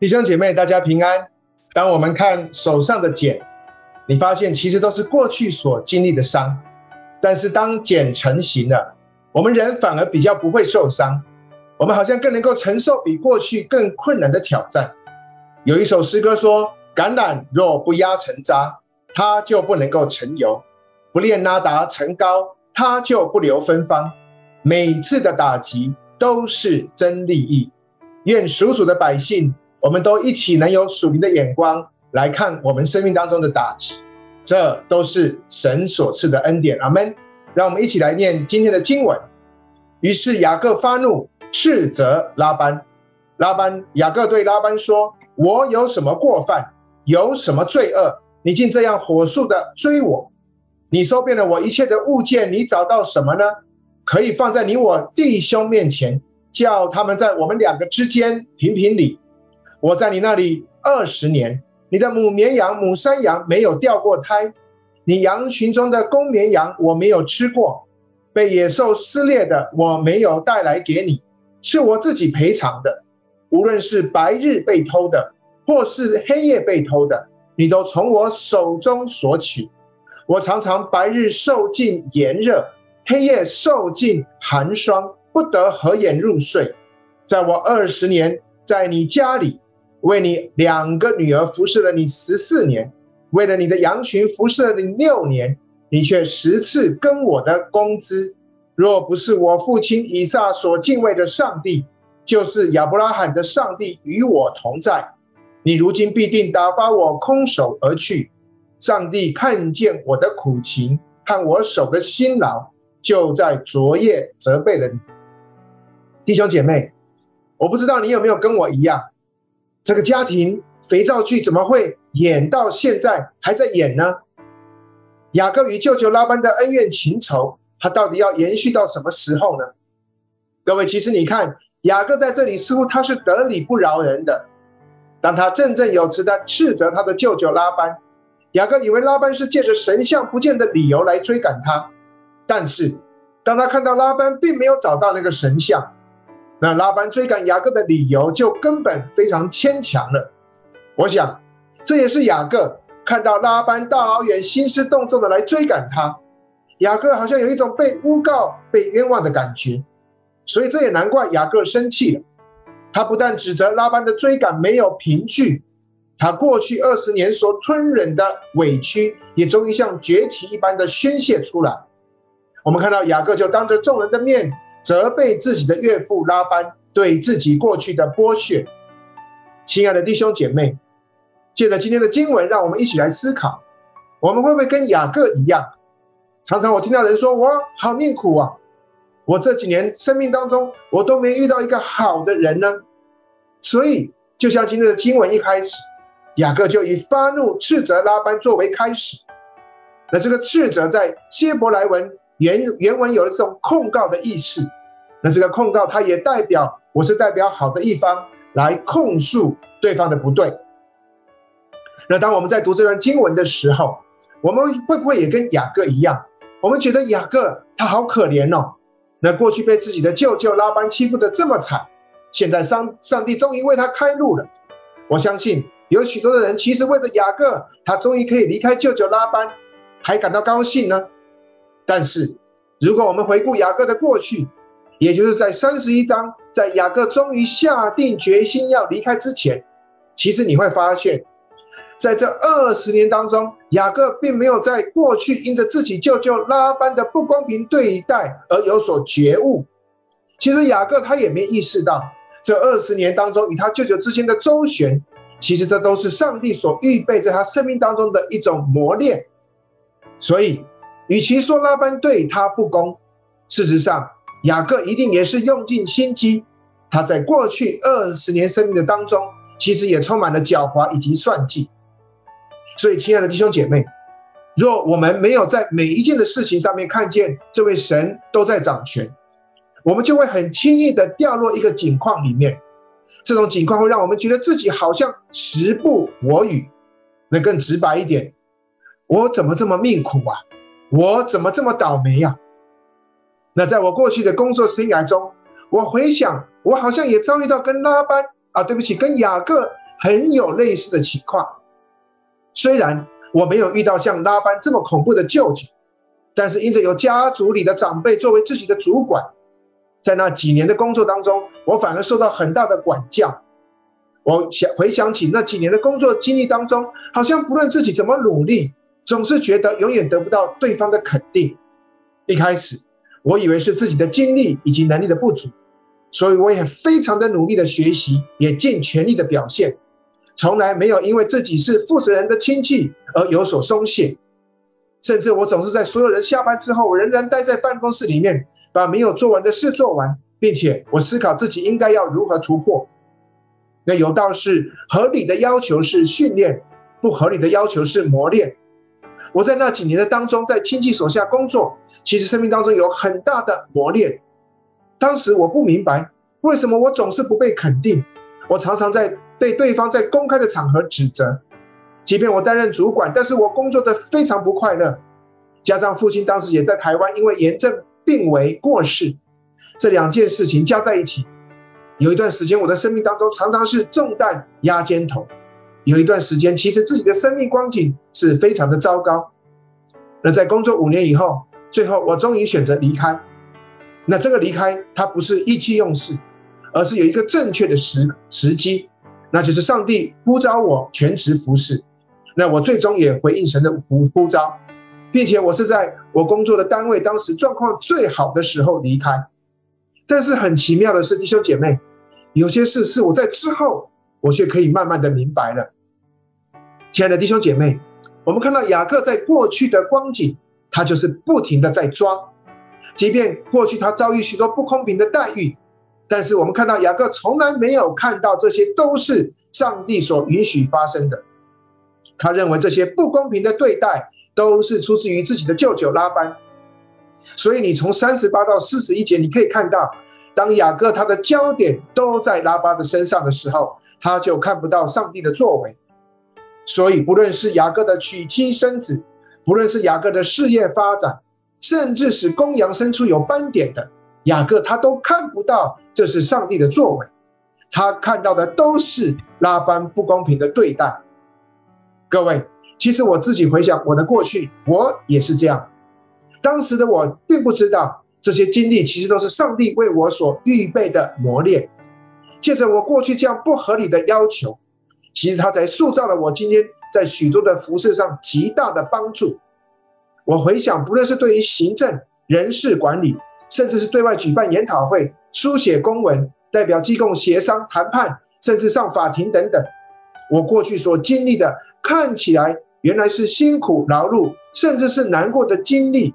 弟兄姐妹，大家平安。当我们看手上的茧，你发现其实都是过去所经历的伤。但是当茧成型了，我们人反而比较不会受伤。我们好像更能够承受比过去更困难的挑战。有一首诗歌说：“橄榄若不压成渣，它就不能够成油；不炼拉达成膏，它就不留芬芳。每次的打击都是真利益。愿属主的百姓。”我们都一起能有属灵的眼光来看我们生命当中的打击，这都是神所赐的恩典。阿门。让我们一起来念今天的经文。于是雅各发怒，斥责拉班。拉班，雅各对拉班说：“我有什么过犯？有什么罪恶？你竟这样火速的追我？你搜遍了我一切的物件，你找到什么呢？可以放在你我弟兄面前，叫他们在我们两个之间评评理。”我在你那里二十年，你的母绵羊、母山羊没有掉过胎，你羊群中的公绵羊我没有吃过，被野兽撕裂的我没有带来给你，是我自己赔偿的。无论是白日被偷的，或是黑夜被偷的，你都从我手中索取。我常常白日受尽炎热，黑夜受尽寒霜，不得合眼入睡。在我二十年在你家里。为你两个女儿服侍了你十四年，为了你的羊群服侍了你六年，你却十次跟我的工资。若不是我父亲以撒所敬畏的上帝，就是亚伯拉罕的上帝与我同在，你如今必定打发我空手而去。上帝看见我的苦情和我手的辛劳，就在昨夜责备了你。弟兄姐妹，我不知道你有没有跟我一样。这个家庭肥皂剧怎么会演到现在还在演呢？雅各与舅舅拉班的恩怨情仇，他到底要延续到什么时候呢？各位，其实你看，雅各在这里似乎他是得理不饶人的。当他振振有词地斥责他的舅舅拉班，雅各以为拉班是借着神像不见的理由来追赶他，但是当他看到拉班并没有找到那个神像。那拉班追赶雅各的理由就根本非常牵强了。我想，这也是雅各看到拉班大老远兴师动众的来追赶他，雅各好像有一种被诬告、被冤枉的感觉，所以这也难怪雅各生气了。他不但指责拉班的追赶没有凭据，他过去二十年所吞忍的委屈，也终于像决堤一般的宣泄出来。我们看到雅各就当着众人的面。责备自己的岳父拉班对自己过去的剥削。亲爱的弟兄姐妹，借着今天的经文，让我们一起来思考：我们会不会跟雅各一样？常常我听到人说：“我好命苦啊！我这几年生命当中，我都没遇到一个好的人呢。”所以，就像今天的经文一开始，雅各就以发怒斥责拉班作为开始。那这个斥责在希伯来文。原原文有一种控告的意思，那这个控告，它也代表我是代表好的一方来控诉对方的不对。那当我们在读这段经文的时候，我们会不会也跟雅各一样？我们觉得雅各他好可怜哦。那过去被自己的舅舅拉班欺负得这么惨，现在上上帝终于为他开路了。我相信有许多的人其实为着雅各，他终于可以离开舅舅拉班，还感到高兴呢。但是，如果我们回顾雅各的过去，也就是在三十一章，在雅各终于下定决心要离开之前，其实你会发现，在这二十年当中，雅各并没有在过去因着自己舅舅拉班的不公平对待而有所觉悟。其实雅各他也没意识到，这二十年当中与他舅舅之间的周旋，其实这都是上帝所预备在他生命当中的一种磨练。所以。与其说拉班对他不公，事实上雅各一定也是用尽心机。他在过去二十年生命的当中，其实也充满了狡猾以及算计。所以，亲爱的弟兄姐妹，若我们没有在每一件的事情上面看见这位神都在掌权，我们就会很轻易的掉落一个境况里面。这种境况会让我们觉得自己好像时不我与。那更直白一点，我怎么这么命苦啊？我怎么这么倒霉呀？那在我过去的工作生涯中，我回想，我好像也遭遇到跟拉班啊，对不起，跟雅各很有类似的情况。虽然我没有遇到像拉班这么恐怖的舅舅，但是因着有家族里的长辈作为自己的主管，在那几年的工作当中，我反而受到很大的管教。我想回想起那几年的工作经历当中，好像不论自己怎么努力，总是觉得永远得不到对方的肯定。一开始，我以为是自己的精力以及能力的不足，所以我也非常的努力的学习，也尽全力的表现，从来没有因为自己是负责人的亲戚而有所松懈。甚至我总是在所有人下班之后，仍然待在办公室里面，把没有做完的事做完，并且我思考自己应该要如何突破。那有道是合理的要求是训练，不合理的要求是磨练。我在那几年的当中，在亲戚手下工作，其实生命当中有很大的磨练。当时我不明白为什么我总是不被肯定，我常常在被对方在公开的场合指责。即便我担任主管，但是我工作的非常不快乐。加上父亲当时也在台湾，因为炎症病危过世，这两件事情加在一起。有一段时间，我的生命当中常常是重担压肩头；有一段时间，其实自己的生命光景是非常的糟糕。那在工作五年以后，最后我终于选择离开。那这个离开，它不是意气用事，而是有一个正确的时时机，那就是上帝呼召我全职服侍。那我最终也回应神的呼呼召，并且我是在我工作的单位当时状况最好的时候离开。但是很奇妙的是，弟兄姐妹。有些事是我在之后，我却可以慢慢的明白了。亲爱的弟兄姐妹，我们看到雅各在过去的光景，他就是不停的在抓，即便过去他遭遇许多不公平的待遇，但是我们看到雅各从来没有看到这些都是上帝所允许发生的。他认为这些不公平的对待都是出自于自己的舅舅拉班。所以你从三十八到四十一节，你可以看到。当雅各他的焦点都在拉巴的身上的时候，他就看不到上帝的作为。所以，不论是雅各的娶妻生子，不论是雅各的事业发展，甚至是公羊生出有斑点的，雅各他都看不到这是上帝的作为。他看到的都是拉班不公平的对待。各位，其实我自己回想我的过去，我也是这样。当时的我并不知道。这些经历其实都是上帝为我所预备的磨练。借着我过去这样不合理的要求，其实他才塑造了我今天在许多的服事上极大的帮助。我回想，不论是对于行政、人事管理，甚至是对外举办研讨会、书写公文、代表机构协商谈判，甚至上法庭等等，我过去所经历的，看起来原来是辛苦劳碌，甚至是难过的经历。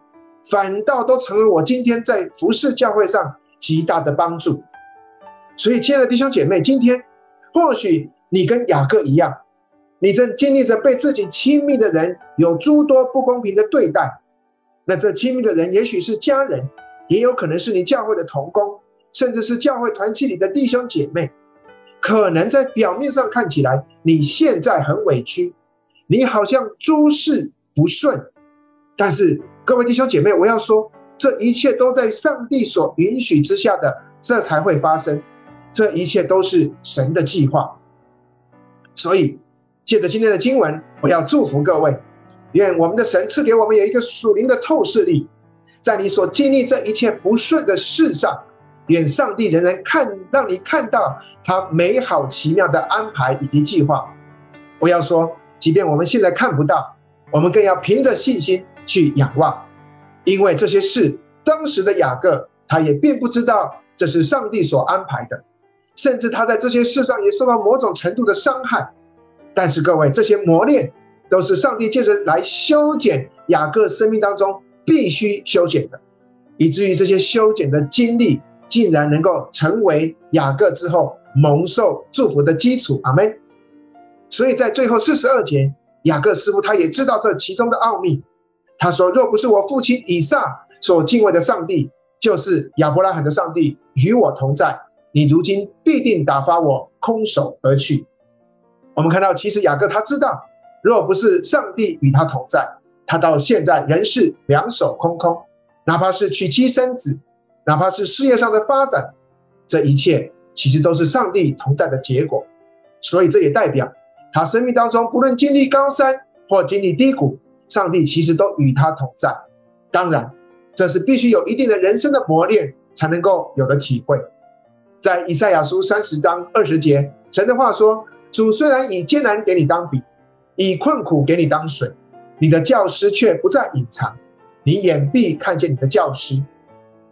反倒都成为我今天在服侍教会上极大的帮助。所以，亲爱的弟兄姐妹，今天或许你跟雅各一样，你正经历着被自己亲密的人有诸多不公平的对待。那这亲密的人，也许是家人，也有可能是你教会的同工，甚至是教会团契里的弟兄姐妹。可能在表面上看起来，你现在很委屈，你好像诸事不顺，但是。各位弟兄姐妹，我要说，这一切都在上帝所允许之下的，这才会发生。这一切都是神的计划。所以，借着今天的经文，我要祝福各位，愿我们的神赐给我们有一个属灵的透视力，在你所经历这一切不顺的事上，愿上帝仍然看，让你看到他美好奇妙的安排以及计划。不要说，即便我们现在看不到，我们更要凭着信心。去仰望，因为这些事，当时的雅各他也并不知道这是上帝所安排的，甚至他在这些事上也受到某种程度的伤害。但是各位，这些磨练都是上帝借着来修剪雅各生命当中必须修剪的，以至于这些修剪的经历，竟然能够成为雅各之后蒙受祝福的基础。阿门。所以在最后四十二节，雅各师傅他也知道这其中的奥秘。他说：“若不是我父亲以撒所敬畏的上帝，就是亚伯拉罕的上帝与我同在，你如今必定打发我空手而去。”我们看到，其实雅各他知道，若不是上帝与他同在，他到现在仍是两手空空。哪怕是娶妻生子，哪怕是事业上的发展，这一切其实都是上帝同在的结果。所以这也代表他生命当中不论经历高山或经历低谷，上帝其实都与他同在。当然，这是必须有一定的人生的磨练才能够有的体会。在以赛亚书三十章二十节，神的话说：“主虽然以艰难给你当饼，以困苦给你当水，你的教师却不再隐藏，你眼必看见你的教师。”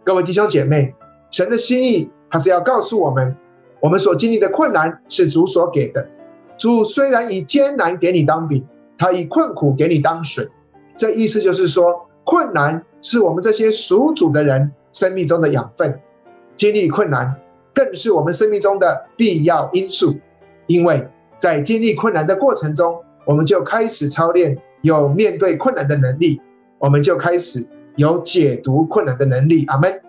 各位弟兄姐妹，神的心意他是要告诉我们，我们所经历的困难是主所给的。主虽然以艰难给你当饼，他以困苦给你当水。这意思就是说，困难是我们这些属主的人生命中的养分，经历困难更是我们生命中的必要因素。因为在经历困难的过程中，我们就开始操练有面对困难的能力，我们就开始有解读困难的能力。阿门。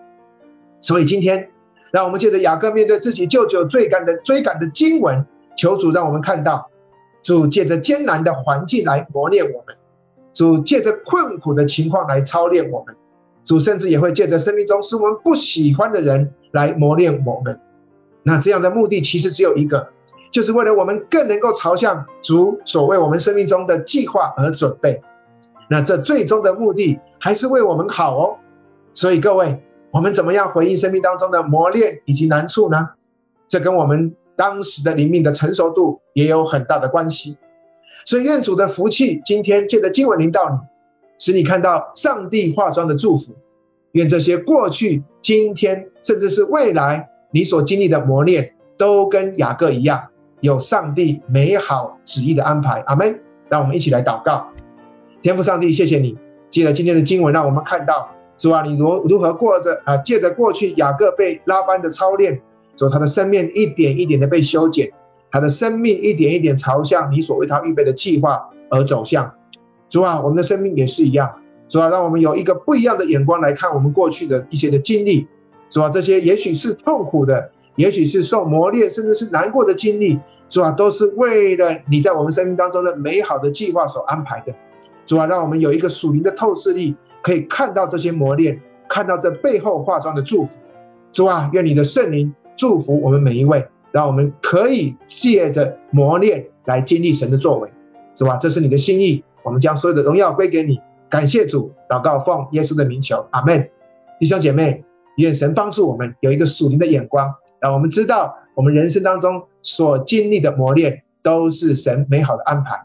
所以今天，让我们借着雅各面对自己舅舅追赶的追赶的经文，求主让我们看到，主借着艰难的环境来磨练我们。主借着困苦的情况来操练我们，主甚至也会借着生命中是我们不喜欢的人来磨练我们。那这样的目的其实只有一个，就是为了我们更能够朝向主所为我们生命中的计划而准备。那这最终的目的还是为我们好哦。所以各位，我们怎么样回应生命当中的磨练以及难处呢？这跟我们当时的灵命的成熟度也有很大的关系。所以，愿主的福气今天借着经文临到你，使你看到上帝化妆的祝福。愿这些过去、今天，甚至是未来你所经历的磨练，都跟雅各一样，有上帝美好旨意的安排。阿门。让我们一起来祷告，天父上帝，谢谢你，借着今天的经文，让我们看到主啊，你如如何过着啊，借着过去雅各被拉班的操练，说他的生命一点一点的被修剪。他的生命一点一点朝向你所为他预备的计划而走向，主啊，我们的生命也是一样，主啊，让我们有一个不一样的眼光来看我们过去的一些的经历，主啊，这些也许是痛苦的，也许是受磨练，甚至是难过的经历，主啊，都是为了你在我们生命当中的美好的计划所安排的，主啊，让我们有一个属灵的透视力，可以看到这些磨练，看到这背后化妆的祝福，主啊，愿你的圣灵祝福我们每一位。让我们可以借着磨练来经历神的作为，是吧？这是你的心意，我们将所有的荣耀归给你。感谢主，祷告奉耶稣的名求，阿门。弟兄姐妹，愿神帮助我们有一个属灵的眼光，让我们知道我们人生当中所经历的磨练都是神美好的安排。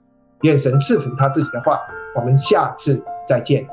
愿神赐福他自己的话，我们下次再见。